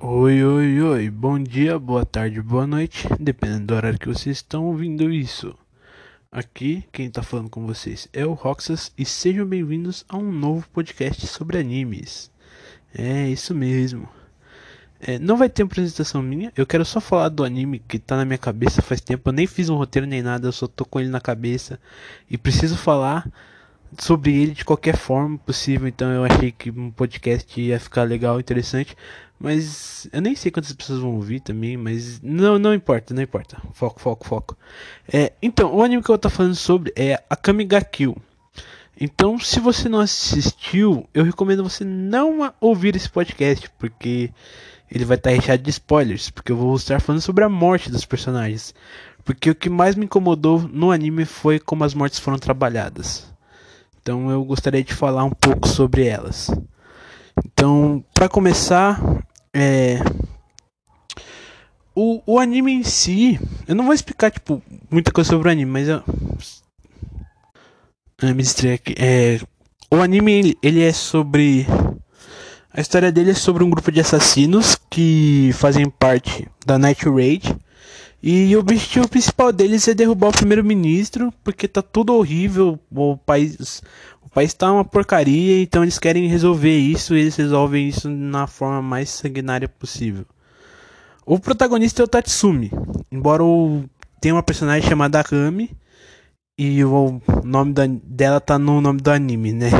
Oi, oi, oi, bom dia, boa tarde, boa noite, dependendo do horário que vocês estão ouvindo isso. Aqui, quem tá falando com vocês é o Roxas e sejam bem-vindos a um novo podcast sobre animes. É, isso mesmo. É, não vai ter apresentação minha, eu quero só falar do anime que tá na minha cabeça faz tempo, eu nem fiz um roteiro nem nada, eu só tô com ele na cabeça e preciso falar sobre ele de qualquer forma possível, então eu achei que um podcast ia ficar legal, interessante. Mas eu nem sei quantas pessoas vão ouvir também, mas não, não importa, não importa. Foco, foco, foco. É, então, o anime que eu tô falando sobre é Akame ga Kill. Então, se você não assistiu, eu recomendo você não ouvir esse podcast, porque ele vai estar recheado de spoilers, porque eu vou estar falando sobre a morte dos personagens. Porque o que mais me incomodou no anime foi como as mortes foram trabalhadas. Então eu gostaria de falar um pouco sobre elas. Então, para começar, é... o, o anime em si, eu não vou explicar tipo muita coisa sobre o anime, mas eu ah, me distraí aqui. É... O anime ele, ele é sobre a história dele é sobre um grupo de assassinos que fazem parte da Night Raid. E o objetivo principal deles é derrubar o primeiro-ministro, porque tá tudo horrível, o país, país tá uma porcaria, então eles querem resolver isso e eles resolvem isso na forma mais sanguinária possível. O protagonista é o Tatsumi, embora tenha uma personagem chamada Akami, e o nome da, dela tá no nome do anime, né?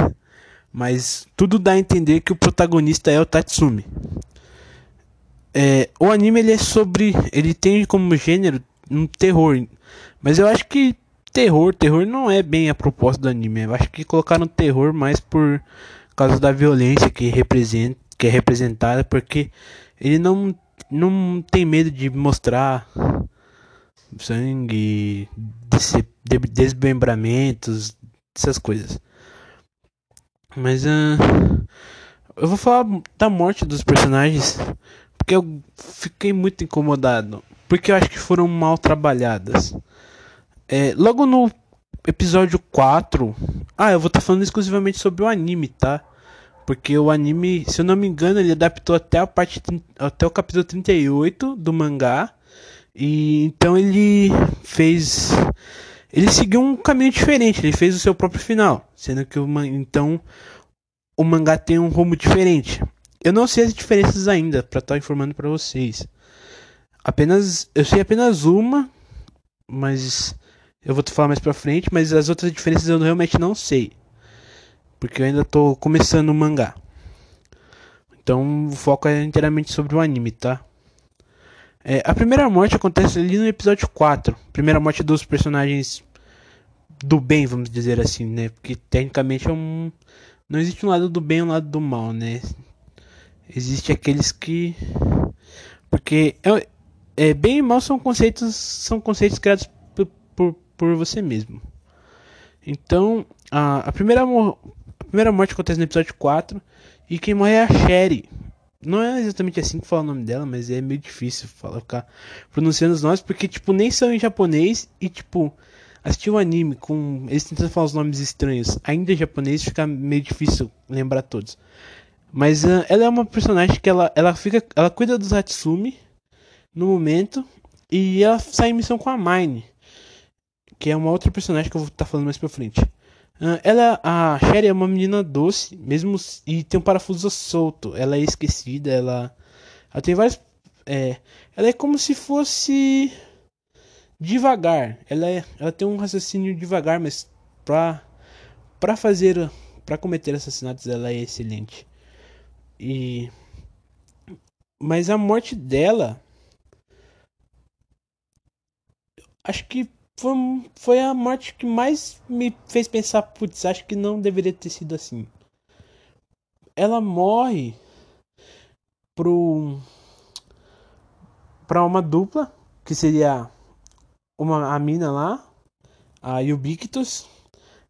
Mas tudo dá a entender que o protagonista é o Tatsumi. É, o anime ele é sobre. Ele tem como gênero um terror. Mas eu acho que terror, terror não é bem a proposta do anime. Eu acho que colocaram terror mais por causa da violência que, representa, que é representada. Porque ele não, não tem medo de mostrar sangue, desmembramentos, essas coisas. Mas uh, eu vou falar da morte dos personagens porque eu fiquei muito incomodado. Porque eu acho que foram mal trabalhadas. É, logo no episódio 4. Ah, eu vou estar tá falando exclusivamente sobre o anime, tá? Porque o anime, se eu não me engano, ele adaptou até a parte até o capítulo 38 do mangá. E então ele fez ele seguiu um caminho diferente, ele fez o seu próprio final, sendo que o então o mangá tem um rumo diferente. Eu não sei as diferenças ainda, para estar informando para vocês. Apenas, eu sei apenas uma, mas eu vou te falar mais pra frente, mas as outras diferenças eu realmente não sei. Porque eu ainda tô começando o mangá. Então o foco é inteiramente sobre o anime, tá? É, a primeira morte acontece ali no episódio 4. Primeira morte dos personagens do bem, vamos dizer assim, né? Porque tecnicamente é um. Não existe um lado do bem e um lado do mal, né? Existe aqueles que. Porque é, é, bem e mal são conceitos, são conceitos criados por, você mesmo. Então, a, a, primeira, a primeira morte acontece no episódio 4. E quem morre é a Sherry. Não é exatamente assim que fala o nome dela, mas é meio difícil falar, ficar pronunciando os nomes, porque, tipo, nem são em japonês e, tipo, assistir o um anime com eles tentando falar os nomes estranhos ainda em japonês fica meio difícil lembrar todos. Mas uh, ela é uma personagem que ela, ela fica. Ela cuida dos Hatsumi no momento. E ela sai em missão com a Mine. Que é uma outra personagem que eu vou estar tá falando mais pra frente. Uh, ela, a Sherry é uma menina doce, mesmo e tem um parafuso solto. Ela é esquecida, ela, ela tem vários. É, ela é como se fosse devagar. Ela, é, ela tem um raciocínio devagar, mas pra, pra fazer, pra cometer assassinatos, ela é excelente. E mas a morte dela acho que foi, foi a morte que mais me fez pensar, putz, acho que não deveria ter sido assim. Ela morre pro para uma dupla que seria uma a mina lá, a Ubiquitous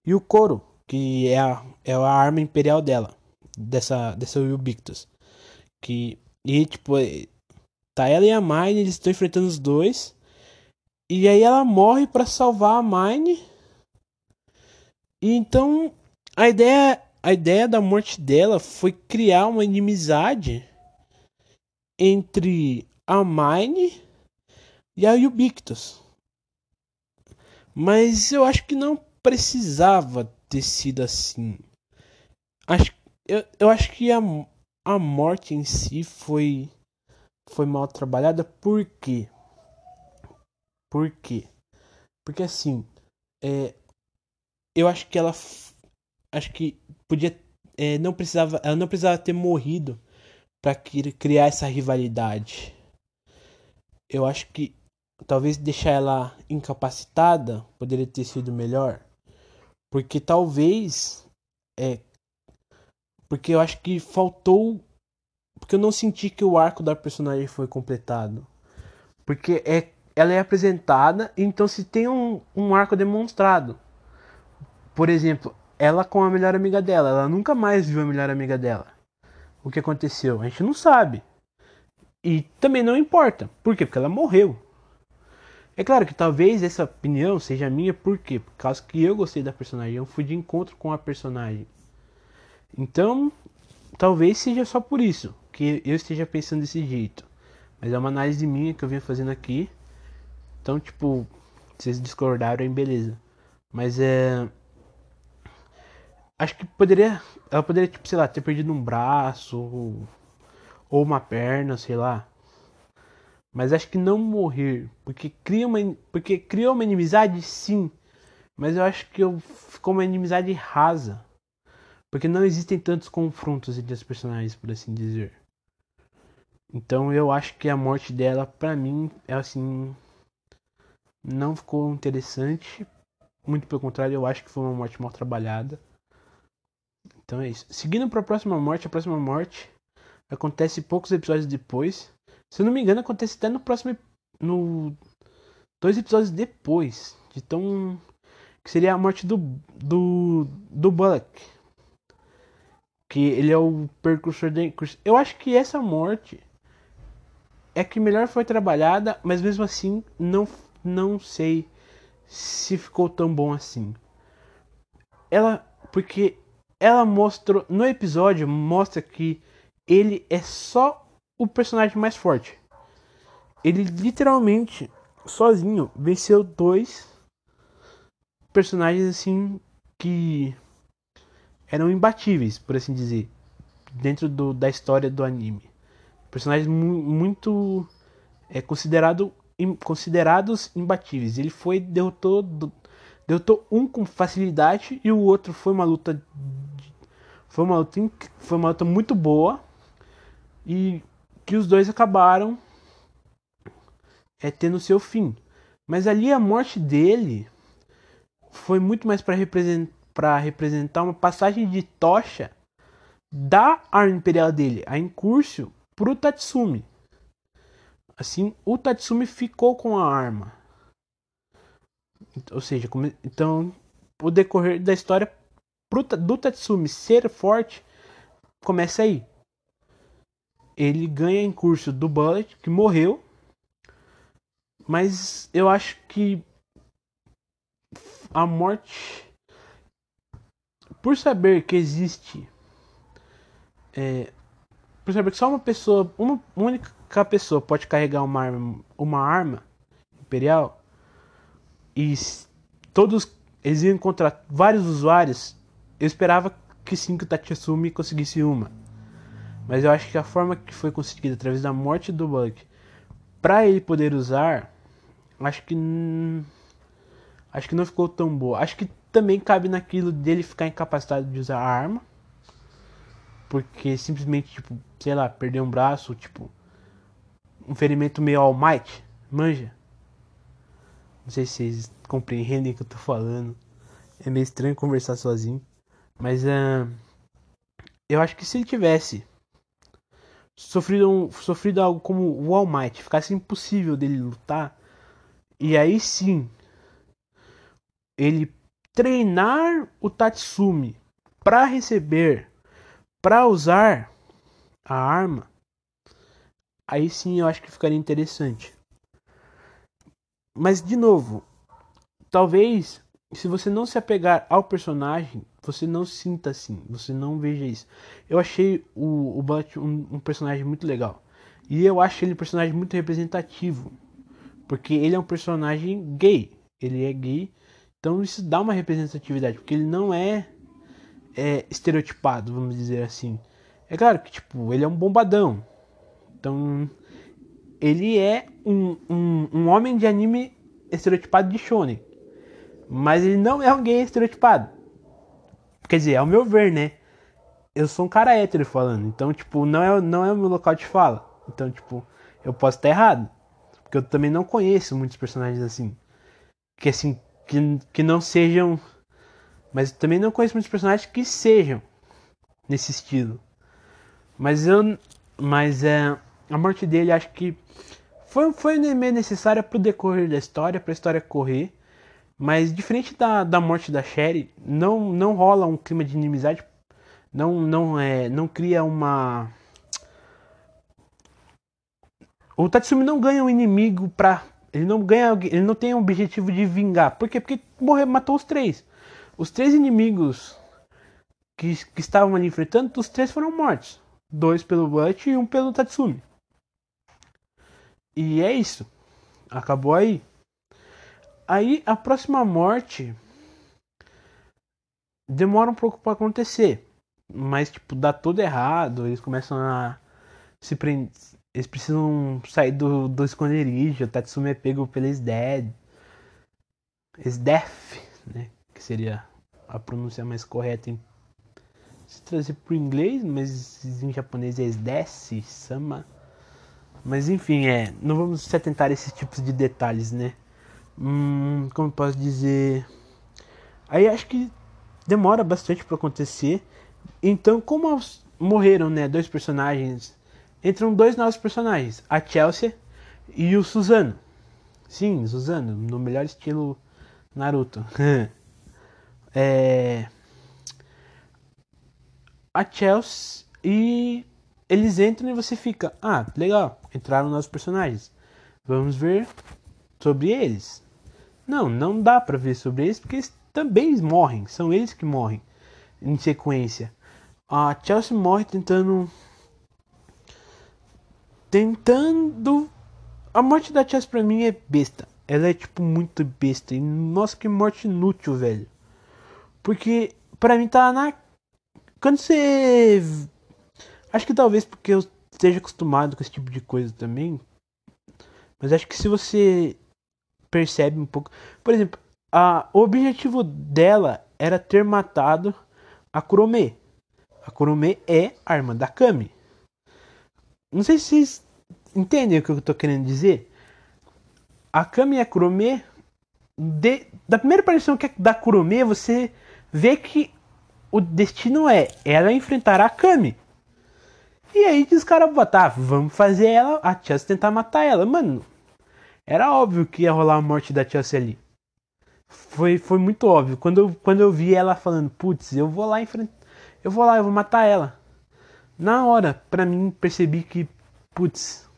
e o Coro, que é a, é a arma imperial dela dessa, dessa Ubiquitous. Que, e tipo, tá ela e a Mine, eles estão enfrentando os dois. E aí ela morre para salvar a Mine. E então a ideia, a ideia da morte dela foi criar uma inimizade entre a Mine e a Ubiquitous. Mas eu acho que não precisava ter sido assim. Acho, eu, eu acho que a, a morte em si foi, foi mal trabalhada. Por quê? Por quê? Porque assim, é, eu acho que ela. Acho que podia. É, não precisava, ela não precisava ter morrido para criar essa rivalidade. Eu acho que talvez deixar ela incapacitada poderia ter sido melhor. Porque talvez. É. Porque eu acho que faltou. Porque eu não senti que o arco da personagem foi completado. Porque é, ela é apresentada, então se tem um, um arco demonstrado. Por exemplo, ela com a melhor amiga dela. Ela nunca mais viu a melhor amiga dela. O que aconteceu? A gente não sabe. E também não importa. Por quê? Porque ela morreu. É claro que talvez essa opinião seja minha, por quê? Por causa que eu gostei da personagem, eu fui de encontro com a personagem. Então, talvez seja só por isso que eu esteja pensando desse jeito. Mas é uma análise minha que eu venho fazendo aqui. Então, tipo, vocês discordaram, beleza. Mas é. Acho que poderia. Ela poderia, tipo, sei lá, ter perdido um braço. Ou, uma perna, sei lá. Mas acho que não morrer. Porque cria uma, porque cria uma inimizade, sim. Mas eu acho que eu, ficou uma inimizade rasa. Porque não existem tantos confrontos entre os personagens, por assim dizer. Então eu acho que a morte dela, pra mim, é assim. Não ficou interessante. Muito pelo contrário, eu acho que foi uma morte mal trabalhada. Então é isso. Seguindo para a próxima morte, a próxima morte acontece poucos episódios depois. Se eu não me engano, acontece até no próximo. No. Dois episódios depois. De tão. Que seria a morte do. Do. Do Bullock. Que ele é o percursor da. Eu acho que essa morte. É que melhor foi trabalhada, mas mesmo assim não, não sei se ficou tão bom assim. Ela. Porque ela mostrou. No episódio, mostra que ele é só o personagem mais forte. Ele literalmente, sozinho, venceu dois personagens assim que eram imbatíveis, por assim dizer, dentro do, da história do anime. Personagens mu muito é considerado considerados imbatíveis. Ele foi derrotou derrotou um com facilidade e o outro foi uma luta foi uma luta foi uma luta muito boa e que os dois acabaram é, tendo seu fim. Mas ali a morte dele foi muito mais para representar, representar uma passagem de tocha da arma imperial dele, a Incursio, pro Tatsumi. Assim, o Tatsumi ficou com a arma. Ou seja, então o decorrer da história pro, do Tatsumi ser forte começa aí ele ganha em curso do Bullet, que morreu. Mas eu acho que a morte. Por saber que existe. É, por saber que só uma pessoa. Uma única pessoa pode carregar uma arma, uma arma imperial. E todos. Eles iam encontrar vários usuários. Eu esperava que sim que o Tatsumi conseguisse uma. Mas eu acho que a forma que foi conseguida através da morte do Buck para ele poder usar, acho que acho que não ficou tão boa. Acho que também cabe naquilo dele ficar incapacitado de usar a arma. Porque simplesmente, tipo, sei lá, perder um braço, tipo, um ferimento meio all might, manja. Não sei se vocês compreendem o que eu tô falando. É meio estranho conversar sozinho. Mas uh, eu acho que se ele tivesse sofrido, um, sofrido algo como o All Might, ficasse impossível dele lutar, e aí sim ele treinar o Tatsumi para receber, para usar a arma, aí sim eu acho que ficaria interessante. Mas de novo, talvez se você não se apegar ao personagem, você não sinta assim, você não veja isso. Eu achei o, o um, um, personagem muito legal. E eu acho ele um personagem muito representativo. Porque ele é um personagem gay. Ele é gay. Então isso dá uma representatividade. Porque ele não é, é estereotipado, vamos dizer assim. É claro que, tipo, ele é um bombadão. Então, ele é um, um, um homem de anime estereotipado de shonen. Mas ele não é gay estereotipado. Quer dizer, ao meu ver, né? Eu sou um cara hétero falando. Então, tipo, não é, não é o meu local de fala. Então, tipo, eu posso estar errado. Porque eu também não conheço muitos personagens assim. Que assim, que, que não sejam. Mas também não conheço muitos personagens que sejam nesse estilo. Mas eu. Mas é. A morte dele acho que foi, foi meio necessária pro decorrer da história, pra história correr. Mas diferente da, da morte da Sherry, não, não rola um clima de inimizade. Não, não, é, não cria uma. O Tatsumi não ganha um inimigo pra. Ele não ganha. Ele não tem o objetivo de vingar. Por quê? Porque morreu, matou os três. Os três inimigos que, que estavam ali enfrentando, os três foram mortos. Dois pelo Butch e um pelo Tatsumi. E é isso. Acabou aí. Aí a próxima morte demora um pouco para acontecer. Mas tipo, dá tudo errado, eles começam a se prender. Eles precisam sair do, do esconderijo, o Tatsumi é pego pelo Dead. SDEF, né? Que seria a pronúncia mais correta em se trazer pro inglês, mas em japonês é SDES, Sama. Mas enfim, é. Não vamos se atentar a esses tipos de detalhes, né? Hum, como posso dizer? Aí acho que demora bastante para acontecer. Então, como morreram, né, dois personagens, entram dois novos personagens, a Chelsea e o Suzano. Sim, Suzano, no melhor estilo Naruto. é... A Chelsea e eles entram e você fica, ah, legal, entraram novos personagens. Vamos ver sobre eles. Não, não dá para ver sobre eles porque eles também morrem, são eles que morrem em sequência. A Chelsea morre tentando tentando a morte da Chelsea pra mim é besta. Ela é tipo muito besta e nossa que morte inútil, velho. Porque pra mim tá na quando você acho que talvez porque eu esteja acostumado com esse tipo de coisa também. Mas acho que se você percebe um pouco. Por exemplo, a, o objetivo dela era ter matado a Kurome. A Kurome é a irmã da Kami. Não sei se vocês entendem o que eu estou querendo dizer. A Kami e a Kurome. De, da primeira aparição que é da Kurome, você vê que o destino é ela enfrentar a Kami. E aí os caras botar, ah, vamos fazer ela, a Chelsea tentar matar ela. Mano, era óbvio que ia rolar a morte da Chelsea ali. Foi, foi muito óbvio. Quando eu, quando eu vi ela falando, putz, eu vou lá em frente. Eu vou lá, eu vou matar ela. Na hora, pra mim, percebi que, putz,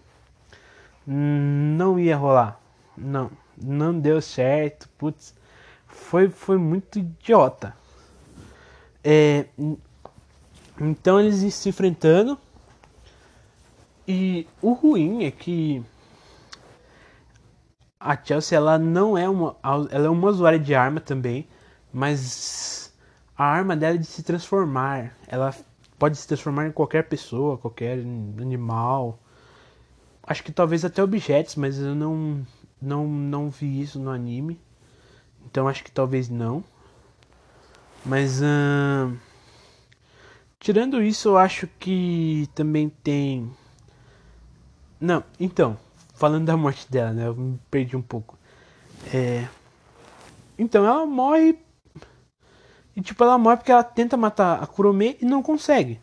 não ia rolar. Não, não deu certo, putz. Foi, foi muito idiota. É, então eles se enfrentando. E o ruim é que a Chelsea ela não é uma ela é uma usuária de arma também, mas a arma dela é de se transformar. Ela pode se transformar em qualquer pessoa, qualquer animal. Acho que talvez até objetos, mas eu não não não vi isso no anime. Então acho que talvez não. Mas tirando isso, eu acho que também tem não, então, falando da morte dela, né? Eu me perdi um pouco. É... Então, ela morre. E, tipo, ela morre porque ela tenta matar a Kurome e não consegue.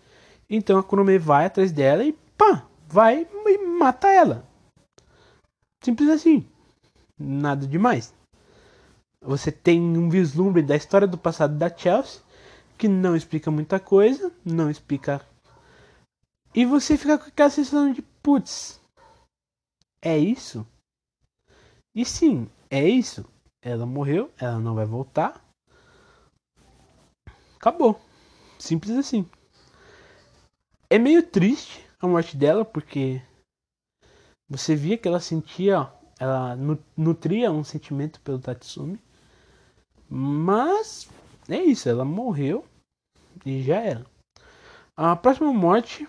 Então, a Kurome vai atrás dela e pá, vai e mata ela. Simples assim. Nada demais. Você tem um vislumbre da história do passado da Chelsea que não explica muita coisa, não explica. E você fica com aquela sensação de putz, é isso? E sim, é isso. Ela morreu, ela não vai voltar. Acabou. Simples assim. É meio triste a morte dela, porque Você via que ela sentia, ela nutria um sentimento pelo Tatsumi. Mas é isso, ela morreu e já era. A próxima morte.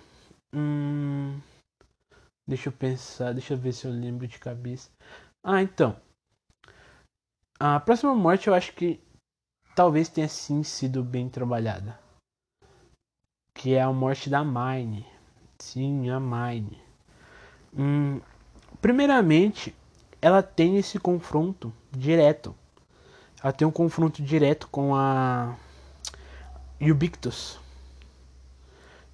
Hum, deixa eu pensar, deixa eu ver se eu lembro de cabeça. Ah, então. A próxima morte eu acho que talvez tenha sim sido bem trabalhada. Que é a morte da Mine. Sim, a Mine. Hum, primeiramente, ela tem esse confronto direto. Ela tem um confronto direto com a Ubictus.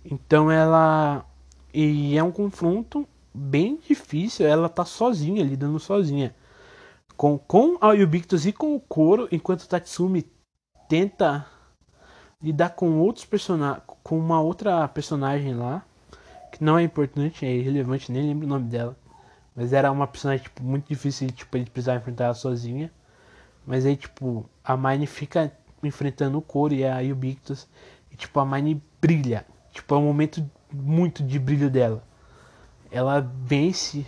Então ela. E é um confronto bem difícil. Ela tá sozinha, lidando sozinha. Com, com a Ubictus e com o Koro, enquanto Tatsumi tenta lidar com outros personagens. Com uma outra personagem lá. Que não é importante, é irrelevante, nem lembro o nome dela. Mas era uma personagem tipo, muito difícil, tipo, ele precisar enfrentar ela sozinha. Mas aí, tipo, a Mine fica enfrentando o Koro e a Ubictus. E tipo, a Mine brilha. Tipo, é um momento muito de brilho dela. Ela vence.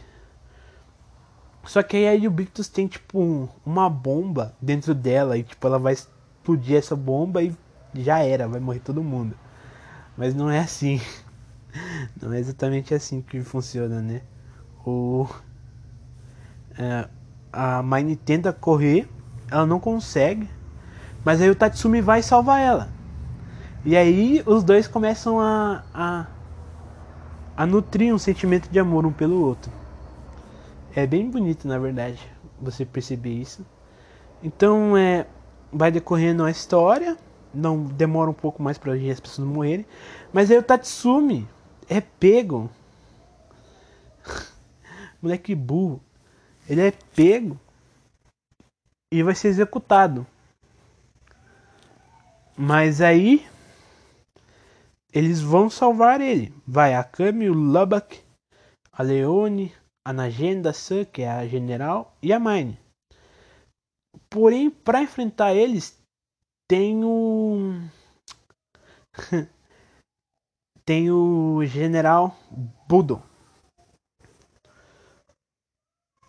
Só que aí a Ubictus tem, tipo, um, uma bomba dentro dela. E, tipo, ela vai explodir essa bomba e já era, vai morrer todo mundo. Mas não é assim. Não é exatamente assim que funciona, né? O. É, a Mine tenta correr, ela não consegue. Mas aí o Tatsumi vai salvar ela. E aí os dois começam a, a, a nutrir um sentimento de amor um pelo outro. É bem bonito, na verdade, você perceber isso. Então, é, vai decorrendo a história, não demora um pouco mais para as pessoas morrerem, mas aí o Tatsumi é pego. Moleque burro. Ele é pego e vai ser executado. Mas aí eles vão salvar ele. Vai a o Lubbock, a Leone, a Nagenda Sun, que é a general, e a Mine. Porém, para enfrentar eles, tem o. tem o general Budo.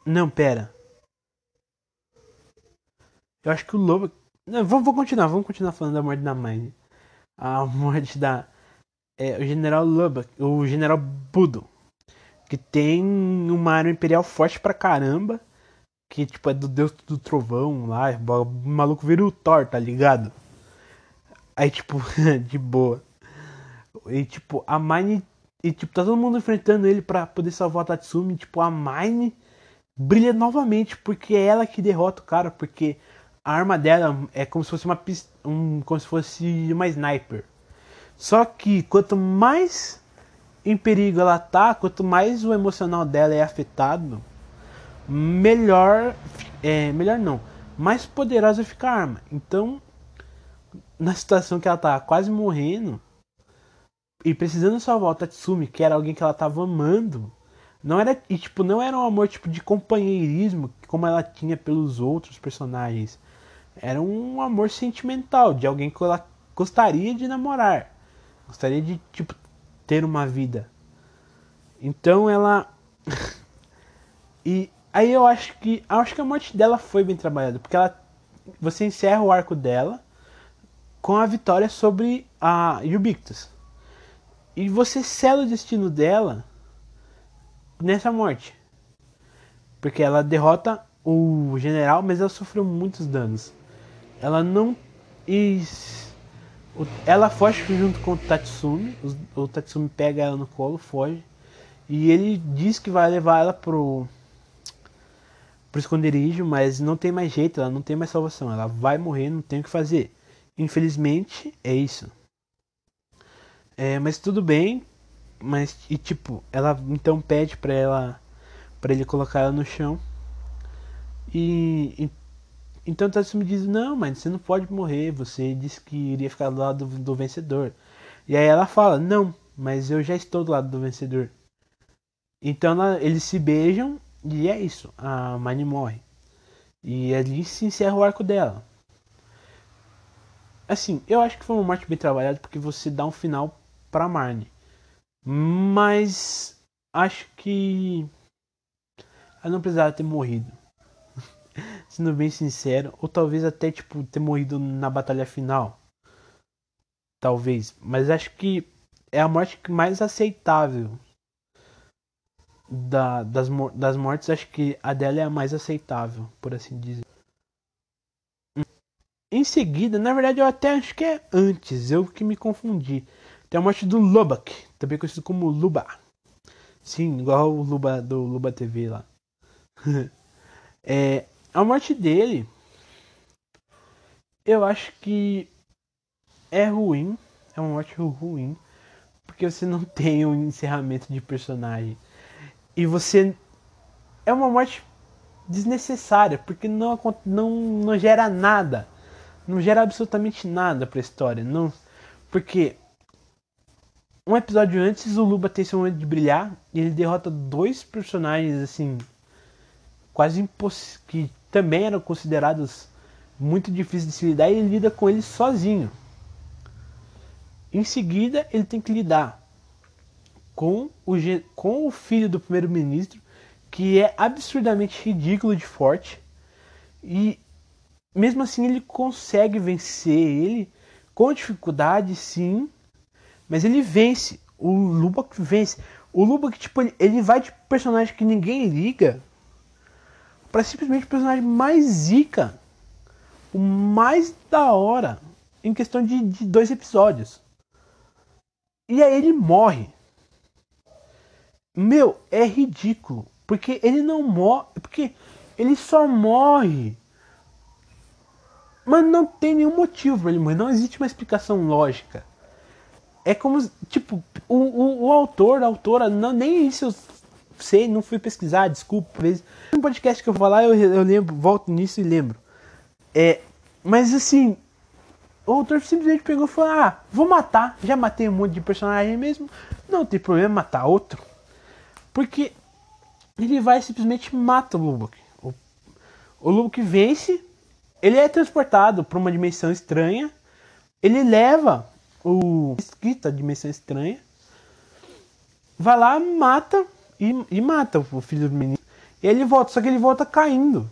Não, pera. Eu acho que o Lubbock. Não, vamos, vamos continuar, vamos continuar falando da morte da Mine. A morte da é, o General Lubbock, o General Budo, que tem uma arma imperial forte pra caramba, que tipo é do deus do trovão lá, o maluco vira o Thor, tá ligado? Aí tipo, de boa. E tipo, a Mine e tipo, tá todo mundo enfrentando ele para poder salvar a Tatsumi, tipo, a Mine brilha novamente porque é ela que derrota o cara, porque a arma dela é como se fosse uma um, como se fosse uma sniper. Só que quanto mais em perigo ela tá, quanto mais o emocional dela é afetado, melhor. É, melhor não. Mais poderosa fica a arma. Então, na situação que ela tá quase morrendo e precisando salvar o Tatsumi, que era alguém que ela tava amando, não era e tipo não era um amor tipo de companheirismo como ela tinha pelos outros personagens. Era um amor sentimental de alguém que ela gostaria de namorar. Gostaria de, tipo, ter uma vida. Então ela. e aí eu acho que. Acho que a morte dela foi bem trabalhada. Porque ela. Você encerra o arco dela com a vitória sobre a Ubictus. E você sela o destino dela nessa morte. Porque ela derrota o general, mas ela sofreu muitos danos. Ela não. E ela foge junto com o Tatsumi. O Tatsumi pega ela no colo, foge. E ele diz que vai levar ela pro, pro esconderijo, mas não tem mais jeito, ela não tem mais salvação. Ela vai morrer, não tem o que fazer. Infelizmente, é isso. É, mas tudo bem. Mas, e tipo, ela então pede pra ela. para ele colocar ela no chão. E, e então Tatsumi diz: Não, mas você não pode morrer. Você disse que iria ficar do lado do, do, vencedor. E aí ela fala: Não, mas eu já estou do lado do vencedor. Então ela, eles se beijam e é isso. A Mine morre. E ali se encerra o arco dela. Assim, eu acho que foi uma morte bem trabalhada porque você dá um final pra Marne. Mas acho que ela não precisava ter morrido. Sendo bem sincero, ou talvez até tipo ter morrido na batalha final. Talvez, mas acho que é a morte mais aceitável da, das, das mortes. Acho que a dela é a mais aceitável, por assim dizer. Em seguida, na verdade, eu até acho que é antes, eu que me confundi. Tem a morte do Lubak, também conhecido como Luba. Sim, igual o Luba do Luba TV lá. é, a morte dele, eu acho que é ruim, é uma morte ruim, porque você não tem um encerramento de personagem. E você. É uma morte desnecessária, porque não, não, não gera nada não gera absolutamente nada pra história. Não, porque um episódio antes o Luba tem esse momento de brilhar e ele derrota dois personagens assim quase impossíveis também eram considerados muito difíceis de se lidar e ele lida com eles sozinho. Em seguida, ele tem que lidar com o, com o filho do primeiro-ministro, que é absurdamente ridículo de forte. E mesmo assim ele consegue vencer ele com dificuldade, sim, mas ele vence. O Lubak vence. O Lubak, tipo, ele vai de personagem que ninguém liga para simplesmente o personagem mais zica, o mais da hora, em questão de, de dois episódios. E aí ele morre. Meu, é ridículo. Porque ele não morre. Porque ele só morre mas não tem nenhum motivo pra ele morrer, não existe uma explicação lógica. É como, tipo, o, o, o autor, a autora, não, nem isso sei, não fui pesquisar, desculpa. Vezes. No podcast que eu vou falar, eu, eu lembro, volto nisso e lembro. É, mas assim, o autor simplesmente pegou e falou: Ah, vou matar, já matei um monte de personagem mesmo, não tem problema matar outro. Porque ele vai simplesmente mata o Lubok. O, o Lubok vence ele é transportado para uma dimensão estranha. Ele leva o escrita dimensão estranha. Vai lá, mata e, e mata o filho do menino. E ele volta, só que ele volta caindo.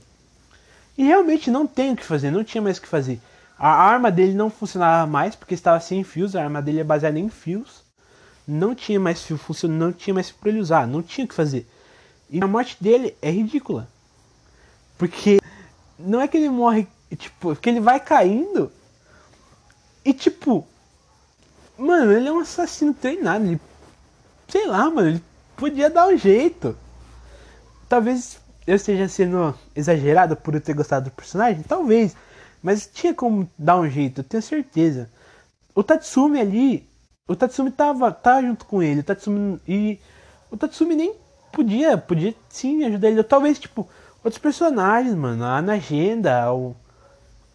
E realmente não tem o que fazer, não tinha mais o que fazer. A arma dele não funcionava mais porque estava sem fios, a arma dele é baseada em fios. Não tinha mais fio funcionando, não tinha mais para ele usar, não tinha o que fazer. E a morte dele é ridícula. Porque não é que ele morre tipo, que ele vai caindo. E tipo. Mano, ele é um assassino treinado. Ele, sei lá, mano, ele podia dar um jeito. Talvez eu esteja sendo exagerado por eu ter gostado do personagem, talvez. Mas tinha como dar um jeito, eu tenho certeza. O Tatsumi ali. O Tatsumi tava, tava junto com ele. O Tatsumi. E. O Tatsumi nem podia. Podia sim ajudar ele. Talvez, tipo, outros personagens, mano. A agenda, o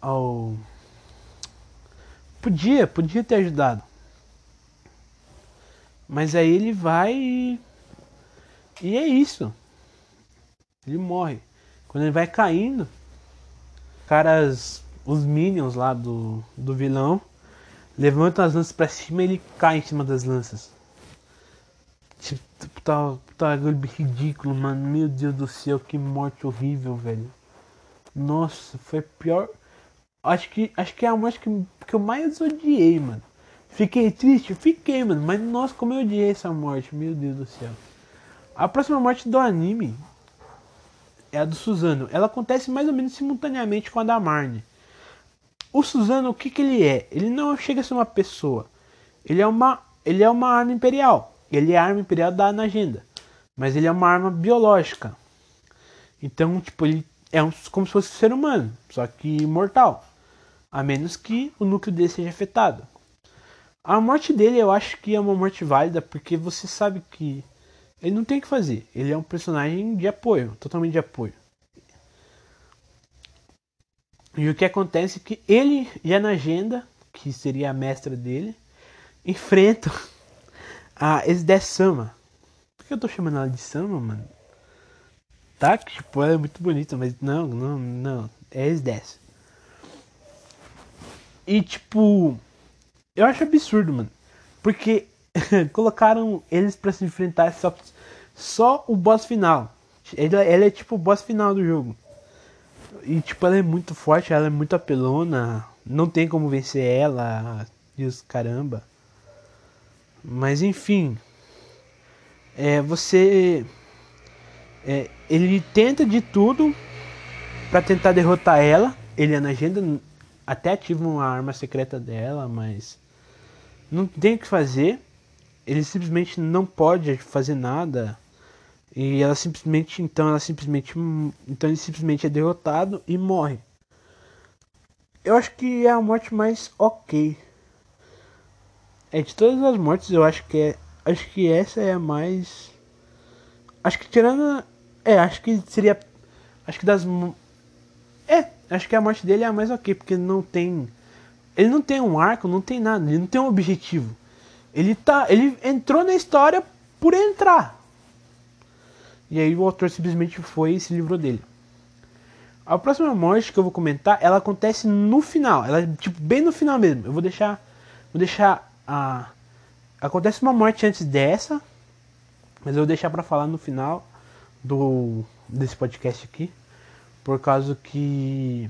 ao. Podia, podia ter ajudado. Mas aí ele vai e. E é isso. Ele morre. Quando ele vai caindo, caras. Os minions lá do, do vilão levantam as lanças pra cima e ele cai em cima das lanças. Tipo, tá, tá ridículo, mano. Meu Deus do céu, que morte horrível, velho. Nossa, foi pior. Acho que, acho que é a morte que, que eu mais odiei, mano. Fiquei triste? Fiquei, mano. Mas nossa, como eu odiei essa morte. Meu Deus do céu. A próxima morte do anime é a do Suzano. Ela acontece mais ou menos simultaneamente com a da Marne. O Suzano, o que, que ele é? Ele não chega a ser uma pessoa. Ele é uma, ele é uma arma imperial. Ele é a arma imperial da na agenda. Mas ele é uma arma biológica. Então, tipo, ele é um, como se fosse um ser humano, só que mortal a menos que o núcleo dele seja afetado. A morte dele eu acho que é uma morte válida porque você sabe que ele não tem o que fazer. Ele é um personagem de apoio, totalmente de apoio. E o que acontece é que ele e a Nagenda, que seria a mestra dele, enfrentam a Esdé-sama. Por que eu tô chamando ela de Sama, mano? Tá, que tipo, ela é muito bonita, mas não, não, não. É Esdés. E tipo, eu acho absurdo, mano. Porque colocaram eles para se enfrentar só, só o boss final. Ela, ela é tipo o boss final do jogo. E tipo, ela é muito forte, ela é muito apelona. Não tem como vencer ela. E os caramba. Mas enfim. É, você. É, ele tenta de tudo para tentar derrotar ela. Ele é na agenda até ativa uma arma secreta dela, mas não tem o que fazer. Ele simplesmente não pode fazer nada. E ela simplesmente, então ela simplesmente, então ele simplesmente é derrotado e morre. Eu acho que é a morte mais ok. É de todas as mortes, eu acho que é, acho que essa é a mais acho que tirando é, acho que seria acho que das é, acho que a morte dele é a mais ok, porque não tem. Ele não tem um arco, não tem nada, ele não tem um objetivo. Ele tá. Ele entrou na história por entrar. E aí o autor simplesmente foi e se livrou dele. A próxima morte que eu vou comentar, ela acontece no final. Ela é tipo bem no final mesmo. Eu vou deixar. Vou deixar a. Acontece uma morte antes dessa. Mas eu vou deixar para falar no final do desse podcast aqui por causa que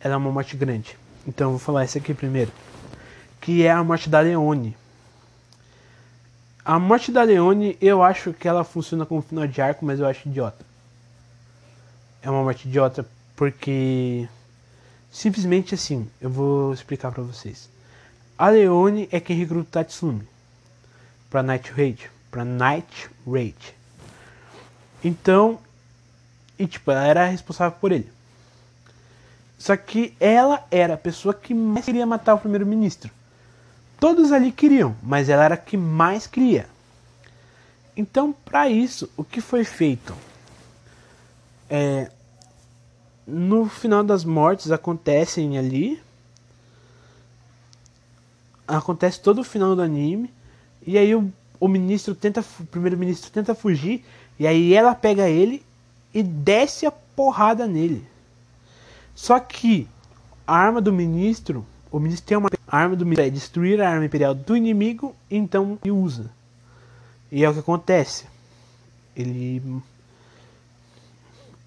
ela é uma morte grande. Então eu vou falar essa aqui primeiro, que é a morte da Leone. A morte da Leone, eu acho que ela funciona como final de arco, mas eu acho idiota. É uma morte idiota porque simplesmente assim, eu vou explicar para vocês. A Leone é quem recruta Tatsumi para Night Raid, para Night Raid. Então, e, tipo, ela era responsável por ele. Só que ela era a pessoa que mais queria matar o primeiro-ministro. Todos ali queriam, mas ela era a que mais queria. Então, para isso, o que foi feito? É, no final das mortes acontecem ali. Acontece todo o final do anime. E aí o, o ministro tenta. O primeiro-ministro tenta fugir. E aí ela pega ele e desce a porrada nele. Só que a arma do ministro, o ministro tem uma arma do ministro é destruir a arma imperial do inimigo, então ele usa. E é o que acontece. Ele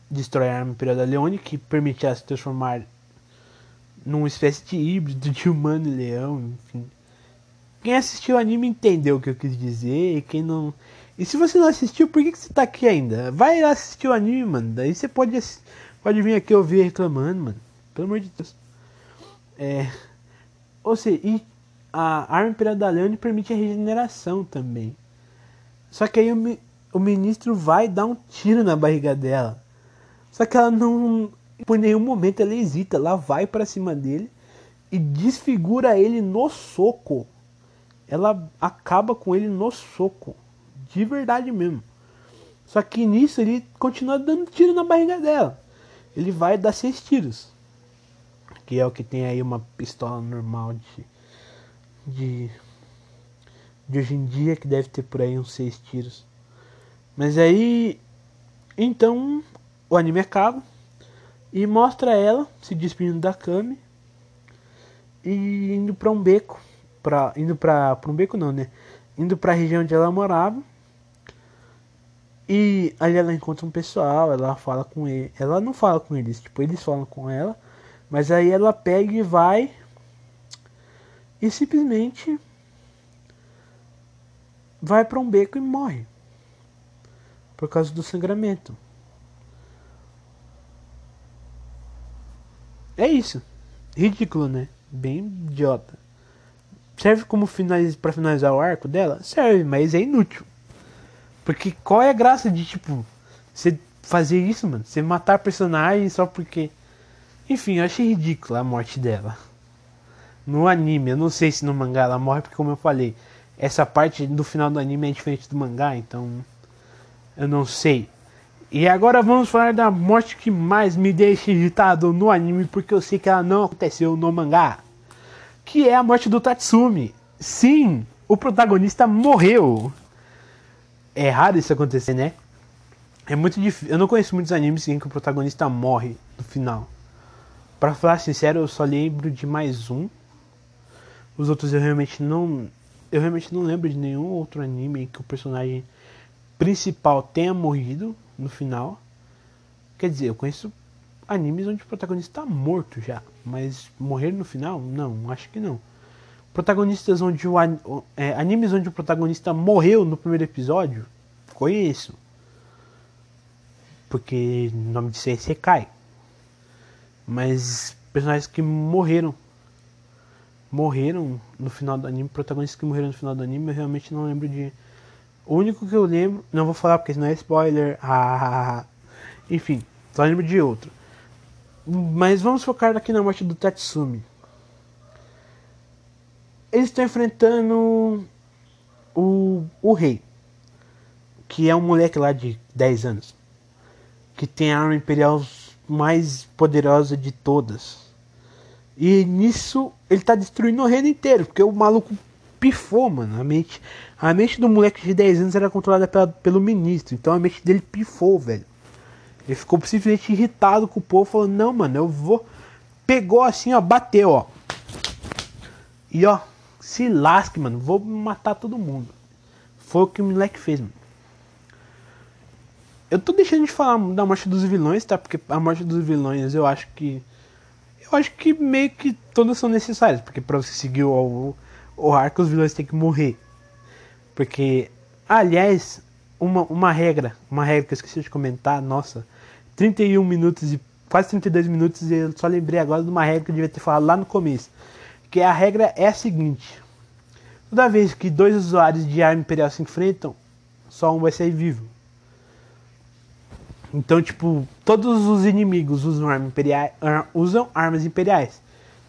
destrói a arma imperial da Leone, que permite ela se transformar numa espécie de híbrido de humano e leão, enfim. Quem assistiu o anime entendeu o que eu quis dizer, e quem não e se você não assistiu, por que, que você tá aqui ainda? Vai assistir o anime, mano. Daí você pode, pode vir aqui ouvir reclamando, mano. Pelo amor de Deus. É. Ou seja, a arma imperial da Leone permite a regeneração também. Só que aí o, o ministro vai dar um tiro na barriga dela. Só que ela não. Por nenhum momento ela hesita. Ela vai para cima dele e desfigura ele no soco. Ela acaba com ele no soco de verdade mesmo. Só que nisso ele continua dando tiro na barriga dela. Ele vai dar seis tiros. Que é o que tem aí uma pistola normal de. de. de hoje em dia, que deve ter por aí uns seis tiros. Mas aí. Então o anime acaba e mostra ela se despedindo da Kami e indo para um beco, pra, indo para um beco não, né? Indo para a região onde ela morava e ali ela encontra um pessoal, ela fala com ele. Ela não fala com eles, tipo, eles falam com ela. Mas aí ela pega e vai. E simplesmente. Vai para um beco e morre. Por causa do sangramento. É isso. Ridículo, né? Bem idiota. Serve como finaliz... para finalizar o arco dela? Serve, mas é inútil. Porque qual é a graça de, tipo, você fazer isso, mano? Você matar personagens só porque. Enfim, eu achei ridícula a morte dela. No anime, eu não sei se no mangá ela morre, porque como eu falei, essa parte do final do anime é diferente do mangá, então. Eu não sei. E agora vamos falar da morte que mais me deixa irritado no anime, porque eu sei que ela não aconteceu no mangá. Que é a morte do Tatsumi. Sim, o protagonista morreu é raro isso acontecer, né? É muito difícil. Eu não conheço muitos animes em que o protagonista morre no final. Para falar sincero, eu só lembro de mais um. Os outros eu realmente não. Eu realmente não lembro de nenhum outro anime que o personagem principal tenha morrido no final. Quer dizer, eu conheço animes onde o protagonista está morto já, mas morrer no final? Não, acho que não. Protagonistas onde o é, animes onde o protagonista morreu no primeiro episódio, conheço. Porque o nome disso é Sekai. Mas personagens que morreram morreram no final do anime, protagonistas que morreram no final do anime, eu realmente não lembro de. O único que eu lembro, não vou falar porque senão é spoiler. Ah, enfim, só lembro de outro. Mas vamos focar aqui na morte do Tatsumi. Eles estão enfrentando o, o rei, que é um moleque lá de 10 anos, que tem a arma imperial mais poderosa de todas e nisso ele tá destruindo o reino inteiro, porque o maluco pifou, mano. A mente, a mente do moleque de 10 anos era controlada pela, pelo ministro, então a mente dele pifou, velho. Ele ficou simplesmente irritado com o povo, falando: Não, mano, eu vou. Pegou assim, ó, bateu, ó. E ó, se lasque, mano, vou matar todo mundo. Foi o que o moleque fez, mano. Eu tô deixando de falar da morte dos vilões, tá? Porque a morte dos vilões eu acho que eu acho que meio que todas são necessárias, porque para você seguir o, o arco, os vilões têm que morrer. Porque, aliás, uma, uma regra, uma regra que eu esqueci de comentar, nossa, 31 minutos e quase 32 minutos e eu só lembrei agora de uma regra que eu devia ter falado lá no começo. Que a regra é a seguinte: toda vez que dois usuários de arma imperial se enfrentam, só um vai sair vivo. Então, tipo, todos os inimigos usam, arma imperial, usam armas imperiais.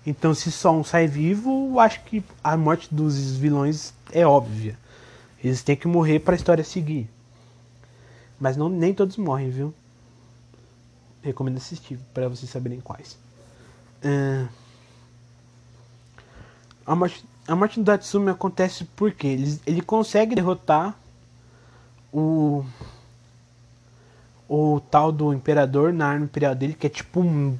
Então, se só um sai vivo, acho que a morte dos vilões é óbvia. Eles têm que morrer para a história seguir. Mas não, nem todos morrem, viu? Recomendo assistir para vocês saberem quais. Uh, a, morte, a morte do Datsumi acontece porque ele, ele consegue derrotar o o tal do imperador na arma imperial dele, que é tipo um.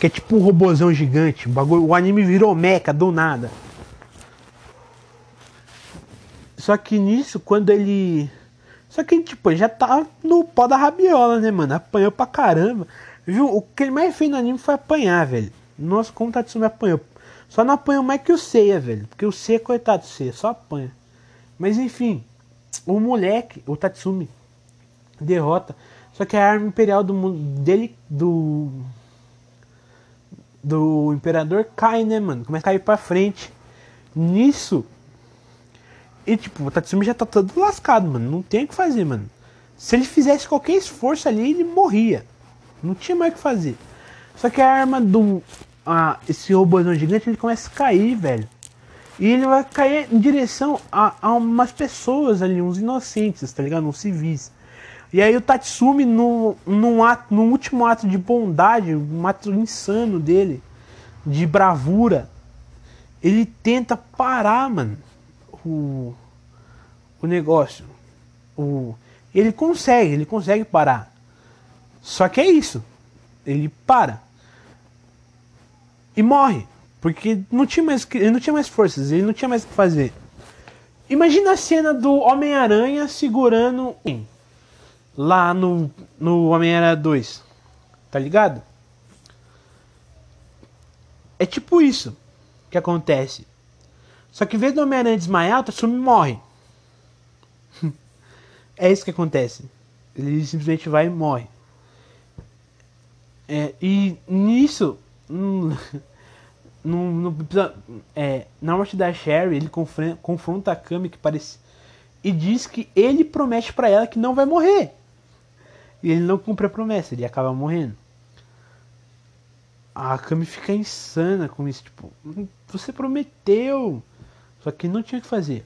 Que é tipo um robozão gigante. Bagulho, o anime virou meca do nada. Só que nisso, quando ele. Só que, tipo, já tá no pó da rabiola, né, mano? Apanhou pra caramba. Viu? O que ele mais fez no anime foi apanhar, velho. Nossa, como o Tatsumi apanhou. Só não apanhou mais que o Seiya, velho. Porque o Seiya, coitado do Seiya, só apanha. Mas enfim, o moleque, o Tatsumi, derrota só que a arma imperial do mundo dele, do. Do imperador cai, né, mano? Começa a cair pra frente. Nisso. E tipo, o Tatsumi já tá todo lascado, mano. Não tem o que fazer, mano. Se ele fizesse qualquer esforço ali, ele morria. Não tinha mais o que fazer. Só que a arma do. Ah, esse robôzão gigante ele começa a cair, velho. E ele vai cair em direção a, a umas pessoas ali, uns inocentes, tá ligado? Uns civis. E aí o Tatsumi, no, no, ato, no último ato de bondade, um ato insano dele, de bravura, ele tenta parar, mano, o, o negócio. O, ele consegue, ele consegue parar. Só que é isso. Ele para. E morre. Porque não tinha mais, ele não tinha mais forças, ele não tinha mais o que fazer. Imagina a cena do Homem-Aranha segurando lá no, no Homem-Aranha 2. Tá ligado? É tipo isso que acontece. Só que em vez do Homem-Aranha desmaiar, o Tatsumi morre. é isso que acontece. Ele simplesmente vai e morre. É, e nisso, no, no, no, é, na morte da Sherry, ele confronta, confronta a Kami que parece e diz que ele promete para ela que não vai morrer. E ele não cumpre a promessa, ele acaba morrendo. A Kami fica insana com isso, tipo, você prometeu, só que não tinha que fazer.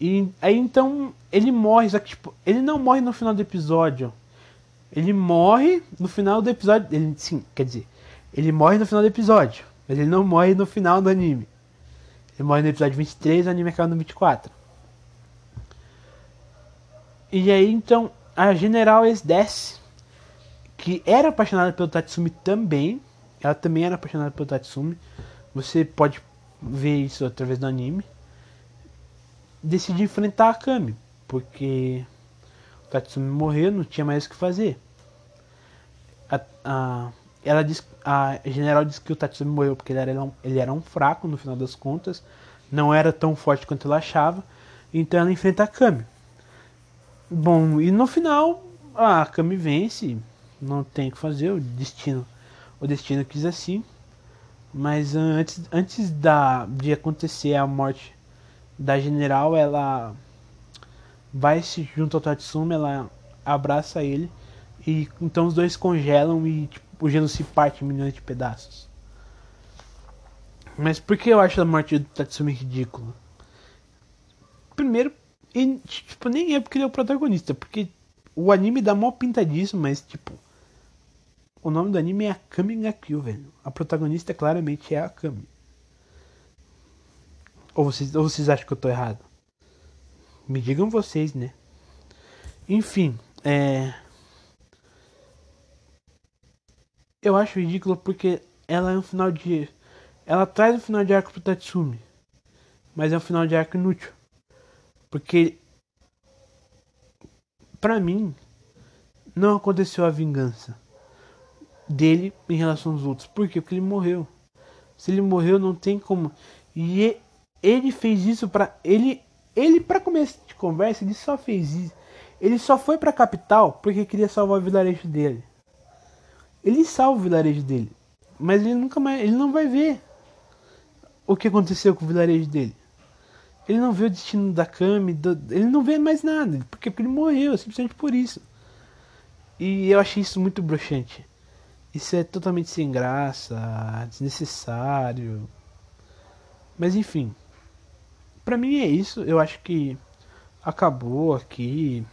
E aí então ele morre, só que tipo, ele não morre no final do episódio. Ele morre no final do episódio. Ele, sim, quer dizer, ele morre no final do episódio, mas ele não morre no final do anime. Ele morre no episódio 23, o anime acaba no 24. E aí então a General desce, que era apaixonada pelo Tatsumi também, ela também era apaixonada pelo Tatsumi. Você pode ver isso através do anime. Decide enfrentar a Kami. Porque o Tatsumi morreu, não tinha mais o que fazer. A, a, ela diz, a general disse que o Tatsumi morreu porque ele era, ele era um fraco no final das contas, não era tão forte quanto ela achava, então ela enfrenta a Kami. Bom, e no final a Kami vence, não tem o que fazer, o destino, o destino quis assim. Mas antes, antes da, de acontecer a morte da general, ela vai se junto ao Tatsumi, ela abraça ele e então os dois congelam e tipo, o gelo se parte em milhões de pedaços. Mas por que eu acho a morte do Tatsumi ridícula? Primeiro, e, tipo, nem é porque ele é o protagonista, porque o anime dá mó pinta disso, mas tipo. O nome do anime é Akame ga velho. A protagonista claramente é a Akame. Ou vocês, ou vocês acham que eu tô errado? Me digam vocês, né? Enfim, é. Eu acho ridículo porque ela é um final de. Ela traz um final de arco pro Tatsumi. Mas é um final de arco inútil. Porque para mim não aconteceu a vingança dele em relação aos outros. Por quê? Porque ele morreu. Se ele morreu, não tem como. E ele fez isso para ele ele para começo de conversa, ele só fez isso. Ele só foi para capital porque queria salvar o vilarejo dele. Ele salva o vilarejo dele, mas ele nunca mais, ele não vai ver o que aconteceu com o vilarejo dele. Ele não vê o destino da Kami, do, ele não vê mais nada, porque, porque ele morreu, simplesmente por isso. E eu achei isso muito broxante. Isso é totalmente sem graça, desnecessário. Mas enfim. Pra mim é isso. Eu acho que acabou aqui.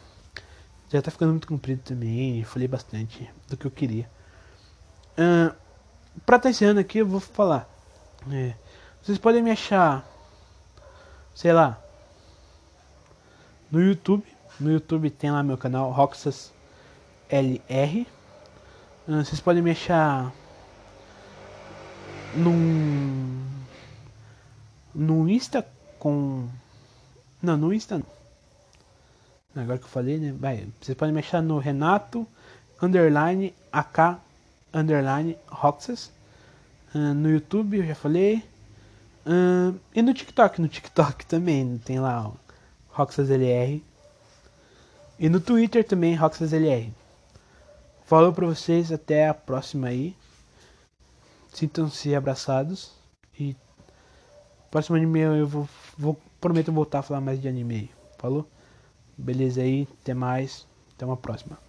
Já tá ficando muito comprido também. Falei bastante do que eu queria. Uh, pra estar tá encerrando aqui, eu vou falar. É, vocês podem me achar sei lá, no YouTube. No YouTube tem lá meu canal Roxas LR. Ah, vocês podem me achar num no Insta com não, no Insta não. Agora que eu falei, né? Vai, vocês podem me achar no Renato underline AK underline Roxas. Uh, no YouTube eu já falei. E no TikTok, no TikTok também tem lá o RoxasLR. E no Twitter também, RoxasLR. Falou pra vocês, até a próxima aí. Sintam-se abraçados. E próximo anime eu vou, vou prometo voltar a falar mais de anime. Falou? Beleza aí, até mais. Até uma próxima.